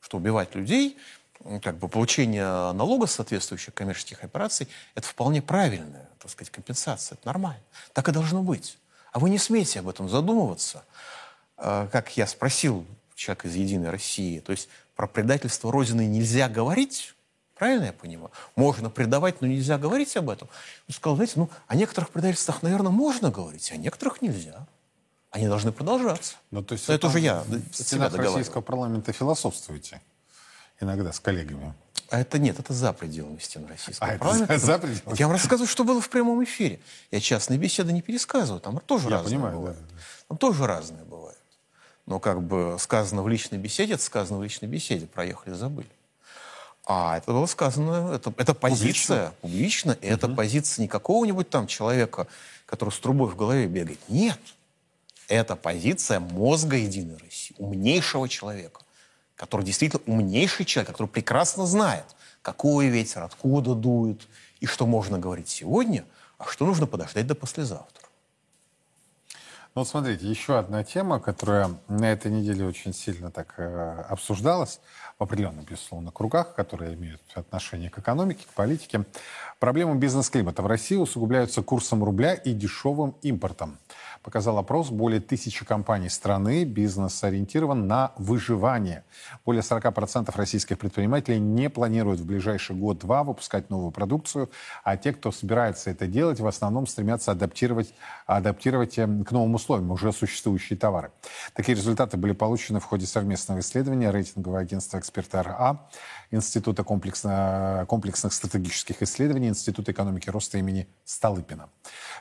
Что убивать людей, как бы получение налога соответствующих коммерческих операций – это вполне правильная, так сказать, компенсация. Это нормально. Так и должно быть. А вы не смеете об этом задумываться. А, Как я спросил человека из «Единой России», то есть про предательство Родины нельзя говорить, Правильно я понимаю? Можно предавать, но нельзя говорить об этом. Он сказал, знаете, ну, о некоторых предательствах, наверное, можно говорить, а о некоторых нельзя. Они должны продолжаться. Ну, то есть Но это уже я в стенах российского парламента философствуете иногда с коллегами. А это нет, это за пределами стен российского А, это парламента. за- за пределами? Я вам рассказываю, что было в прямом эфире. Я частные беседы не пересказываю, там тоже Я разные понимаю, бывают. да, да. Там тоже разные бывают. Но как бы сказано в личной беседе, это сказано в личной беседе, проехали, забыли. А это было сказано, это, это позиция публично, и это позиция не какого-нибудь там человека, который с трубой в голове бегает. Нет. Это позиция мозга Единой России, умнейшего человека, который действительно умнейший человек, который прекрасно знает, какой ветер, откуда дует, и что можно говорить сегодня, а что нужно подождать до послезавтра. Ну, вот смотрите, еще одна тема, которая на этой неделе очень сильно так э, обсуждалась в определенных, безусловно, кругах, которые имеют отношение к экономике, к политике. Проблемы бизнес-климата в России усугубляются курсом рубля и дешевым импортом. Показал опрос, более тысячи компаний страны бизнес ориентирован на выживание. Более 40% российских предпринимателей не планируют в ближайший год-два выпускать новую продукцию, а те, кто собирается это делать, в основном стремятся адаптировать, адаптировать э, к новым условиям уже существующие товары. Такие результаты были получены в ходе совместного исследования рейтингового агентства «Эксперт РА», Института комплексно- комплексных стратегических исследований, Института экономики роста имени Столыпина.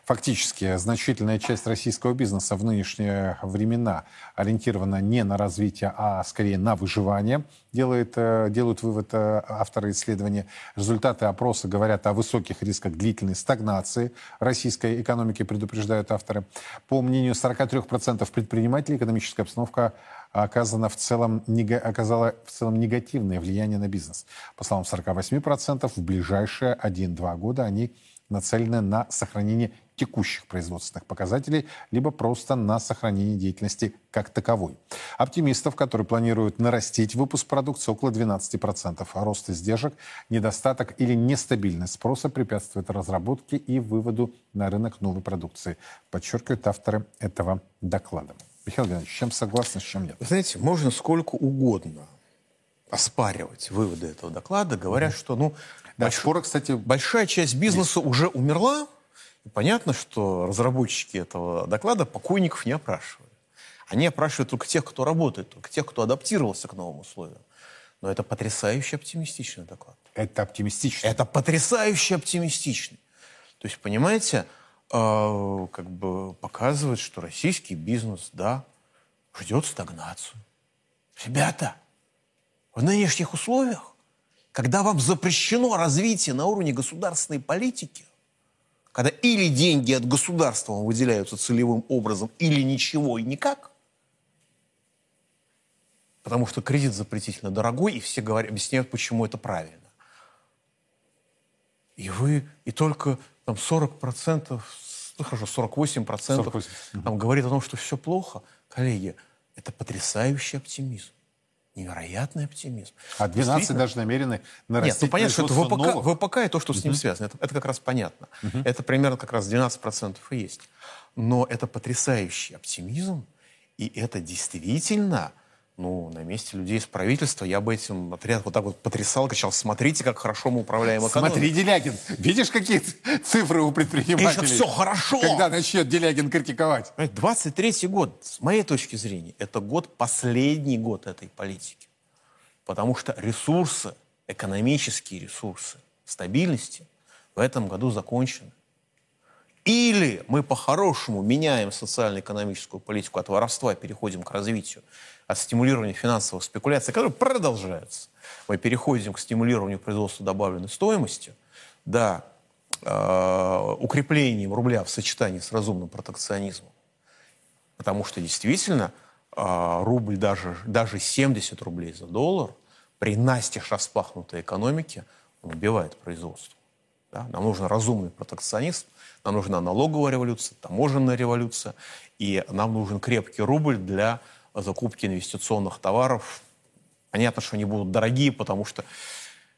Фактически, значительная часть российского бизнеса в нынешние времена ориентирована не на развитие, а скорее на выживание, делает, э, делают вывод э, авторы исследования. Результаты опроса говорят о высоких рисках длительной стагнации российской экономики, предупреждают авторы. По мнению 43% предпринимателей, экономическая обстановка оказано в целом, оказала в целом негативное влияние на бизнес. По словам 48%, в ближайшие 1-2 года они нацелены на сохранение текущих производственных показателей, либо просто на сохранение деятельности как таковой. Оптимистов, которые планируют нарастить выпуск продукции около 12%. А рост издержек, недостаток или нестабильность спроса препятствует разработке и выводу на рынок новой продукции, подчеркивают авторы этого доклада. Михаил Геннадьевич, с чем согласны, с чем нет? Вы знаете, можно сколько угодно оспаривать выводы этого доклада, говоря, что ну, Да, больш- споры, кстати, большая часть бизнеса уже умерла. Понятно, что разработчики этого доклада покойников не опрашивали. Они опрашивают только тех, кто работает, только тех, кто адаптировался к новым условиям. Но это потрясающе оптимистичный доклад. это оптимистично. Это потрясающе оптимистичный. То есть, понимаете, э, как бы показывает, что российский бизнес, да, ждет стагнацию. Ребята, в нынешних условиях, когда вам запрещено развитие на уровне государственной политики, когда или деньги от государства выделяются целевым образом, или ничего и никак, потому что кредит запретительно дорогой, и все говорят, объясняют, почему это правильно. И вы, и только там 40%, ну хорошо, 48%, 48, там говорит о том, что все плохо. Коллеги, это потрясающий оптимизм. Невероятный оптимизм. А 12 Действительно. даже намерены нарастить Нет, ну понятно, что это ВПК, новых. ВПК и то, что с ним связано. Это, это как раз понятно. Это примерно как раз 12% и есть. Но это потрясающий оптимизм, и это действительно, ну, на месте людей из правительства я бы этим отряд вот так вот потрясал, кричал, смотрите, как хорошо мы управляем экономикой. Смотри, Делягин, видишь, какие цифры у предпринимателей? Конечно, всё хорошо. Когда начнет Делягин критиковать? Понимаете, 23 год, с моей точки зрения, это год, последний год этой политики. Потому что ресурсы, экономические ресурсы стабильности в этом году закончены. Или мы по-хорошему меняем социально-экономическую политику от воровства, переходим к развитию, от стимулирования финансовых спекуляций, которые продолжаются. Мы переходим к стимулированию производства добавленной стоимости, да, э, укреплением рубля в сочетании с разумным протекционизмом. Потому что действительно а, рубль, даже, даже 70 рублей за доллар, при настежь распахнутой экономике, он убивает производство. Да? Нам нужен разумный протекционизм, нам нужна налоговая революция, таможенная революция, и нам нужен крепкий рубль для закупки инвестиционных товаров. Понятно, что они будут дорогие, потому что,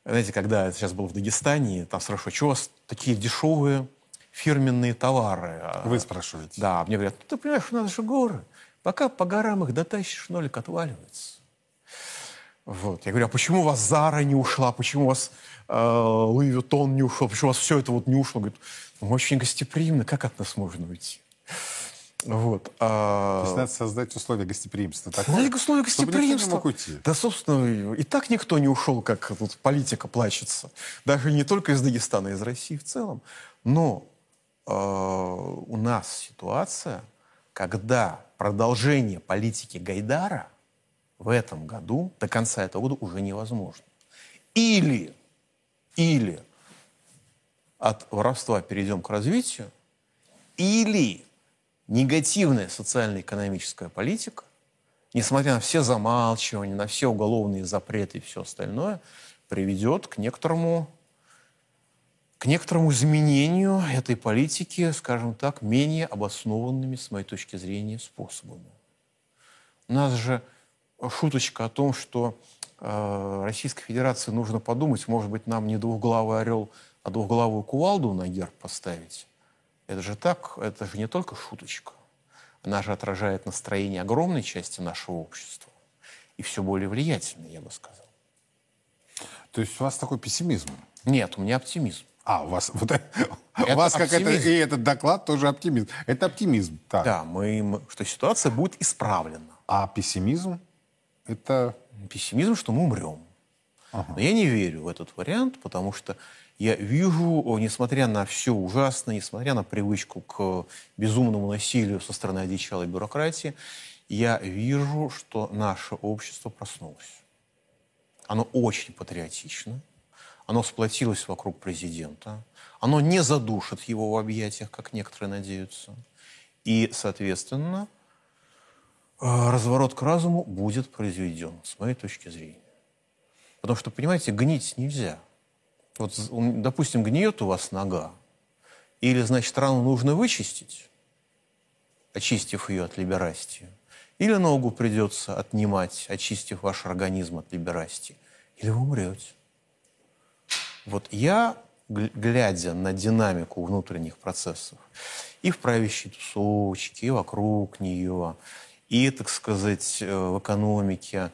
знаете, когда я сейчас был в Дагестане, там спрашивают, что у вас такие дешевые фирменные товары? А, Вы спрашиваете. да, мне говорят, ну, ты понимаешь, у нас же горы. Пока по горам их дотащишь, нолик отваливается. Вот. Я говорю, а почему у вас Зара не ушла, почему у вас э, Луи Виттон не ушел, почему у вас все это вот не ушло? Говорит, мы очень гостеприимны, как от нас можно уйти? Вот. а- То есть надо создать условия гостеприимства. такое, Знаете, условия гостеприимства. мог уйти. Да, собственно, и так никто не ушел, как тут политика плачется. Даже не только из Дагестана, а из России в целом. Но э, у нас ситуация, когда продолжение политики Гайдара в этом году, до конца этого года, уже невозможно. Или, или от воровства перейдем к развитию, или негативная социально-экономическая политика, несмотря на все замалчивания, на все уголовные запреты и все остальное, приведет к некоторому, к некоторому изменению этой политики, скажем так, менее обоснованными, с моей точки зрения, способами. У нас же шуточка о том, что э, Российской Федерации нужно подумать, может быть, нам не двухглавый орел, а двухглавую кувалду на герб поставить. Это же так, это же не только шуточка. Она же отражает настроение огромной части нашего общества. И все более влиятельной, я бы сказал. То есть у вас такой пессимизм. Нет, у меня оптимизм. А, у вас, вот, у Это вас как это, и этот доклад тоже оптимизм. Это оптимизм. Так. Да, мы, мы- что ситуация будет исправлена. А пессимизм это Пессимизм, что мы умрем. Но я не верю в этот вариант, потому что я вижу, несмотря на все ужасное, несмотря на привычку к безумному насилию со стороны одичалой бюрократии, я вижу, что наше общество проснулось. Оно очень патриотично, оно сплотилось вокруг президента, оно не задушит его в объятиях, как некоторые надеются. И, соответственно, э, разворот к разуму будет произведен, с моей точки зрения. Потому что, понимаете, гнить нельзя. Вот, допустим, гниет у вас нога, Или, значит, рану нужно вычистить, очистив ее от либерастии. Или ногу придется отнимать, очистив ваш организм от либерастии. Или вы умрете. Вот я, глядя на динамику внутренних процессов, и в правящей тусовочке, и вокруг нее, и, так сказать, э, в экономике,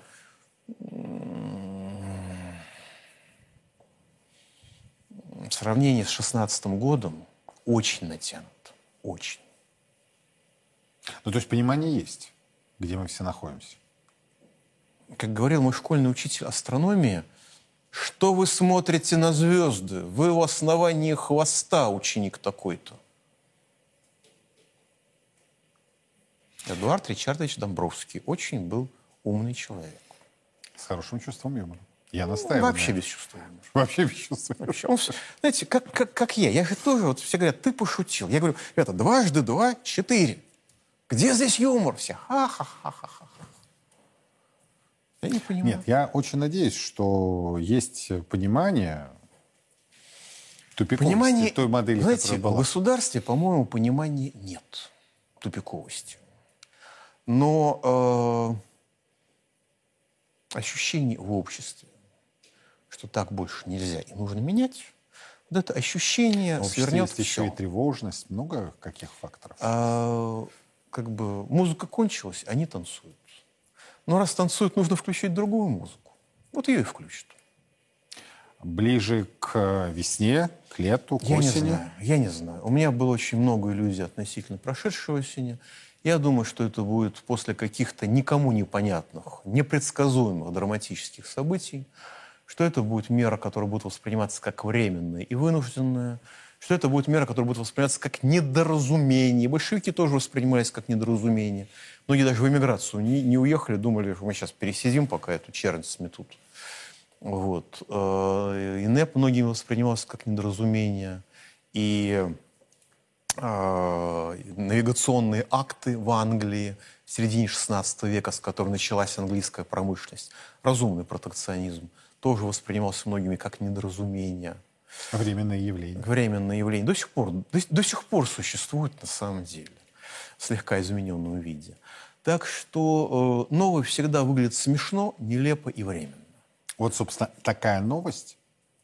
в сравнении с 16 годом очень натянут. Очень. Ну, то есть понимание есть, где мы все находимся. Как говорил мой школьный учитель астрономии, что вы смотрите на звезды? Вы в основании хвоста, ученик такой-то. Эдуард Ричардович Домбровский очень был умный человек. С хорошим чувством юмора. Я настаиваю. вообще юмора. этом. Вообще юмора. Вообще, он знаете, как, как, как я. Я же тоже, вот все говорят, ты пошутил. Я говорю, это дважды два, четыре. Где здесь юмор? Все ха-ха-ха-ха-ха. Я не понимаю. Нет, я очень надеюсь, что есть понимание тупиковости Понимание, той модели, знаете, которая в была. государстве, по-моему, понимания нет тупиковости. Но э, ощущение в обществе, что так больше нельзя и нужно менять, вот это ощущение обществе свернет есть еще всё. и тревожность, много каких факторов. А, как бы музыка кончилась, они танцуют. Но раз танцуют, нужно включить другую музыку. Вот ее и включат. Ближе к весне, к лету, к Я не осени. знаю, я не знаю. У меня было очень много иллюзий относительно прошедшей осени. Я думаю, что это будет после каких-то никому непонятных, непредсказуемых драматических событий, что это будет мера, которая будет восприниматься как временная и вынужденная, что это будет мера, которая будет восприниматься как недоразумение. Большевики тоже воспринимались как недоразумение. Многие даже в эмиграцию не, не уехали, думали, что мы сейчас пересидим, пока эту чернь сметут. Вот. Э, И НЭП многими воспринимался как недоразумение. И э, навигационные акты в Англии в середине 16 века, с которой началась английская промышленность, разумный протекционизм, тоже воспринимался многими как недоразумение, Временное явление. временное явление. До сих пор, до, до сих пор существует на самом деле в слегка измененном виде. Так что э, новое всегда выглядит смешно, нелепо и временно. Вот, собственно, такая новость,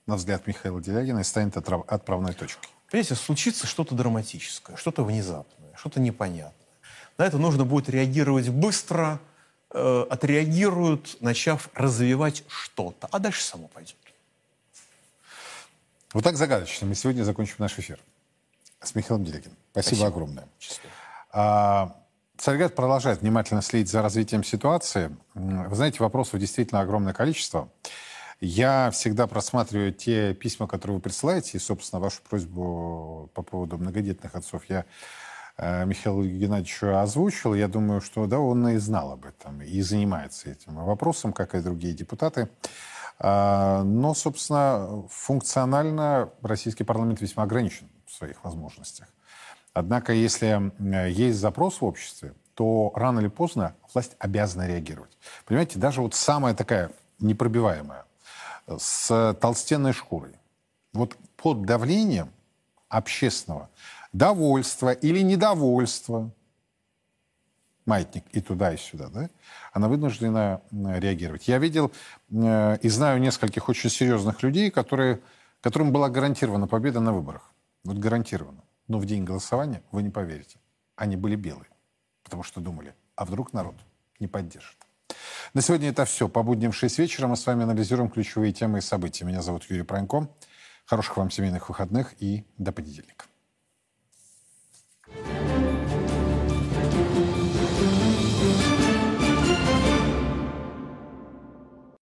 на взгляд Михаила Делягина, и станет отрав- отправной точкой. Понимаете, случится что-то драматическое, что-то внезапное, что-то непонятное. На это нужно будет реагировать быстро, э, отреагируют, начав развивать что-то, а дальше само пойдет. Вот так загадочно мы сегодня закончим наш эфир. С Михаилом Делягиным. Спасибо, Спасибо. огромное. Счастливо. А, Царьград продолжает внимательно следить за развитием ситуации. Вы знаете, вопросов действительно огромное количество. Я всегда просматриваю те письма, которые вы присылаете, и, собственно, вашу просьбу по поводу многодетных отцов я э, Михаилу Геннадьевичу озвучил. Я думаю, что да, он и знал об этом, и занимается этим вопросом, как и другие депутаты. А, Но, собственно, функционально российский парламент весьма ограничен в своих возможностях. Однако, если есть запрос в обществе, то рано или поздно власть обязана реагировать. Понимаете, даже вот самая такая непробиваемая, с толстенной шкурой, вот под давлением общественного довольства или недовольства, маятник и туда, и сюда, да, она вынуждена реагировать. Я видел э, и знаю нескольких очень серьезных людей, которые, которым была гарантирована победа на выборах. Вот гарантирована. Но в день голосования, вы не поверите, они были белые. Потому что думали, а вдруг народ не поддержит. На сегодня это все. По будням в 6 вечера мы с вами анализируем ключевые темы и события. Меня зовут Юрий Пронько. Хороших вам семейных выходных и до понедельника. Bye.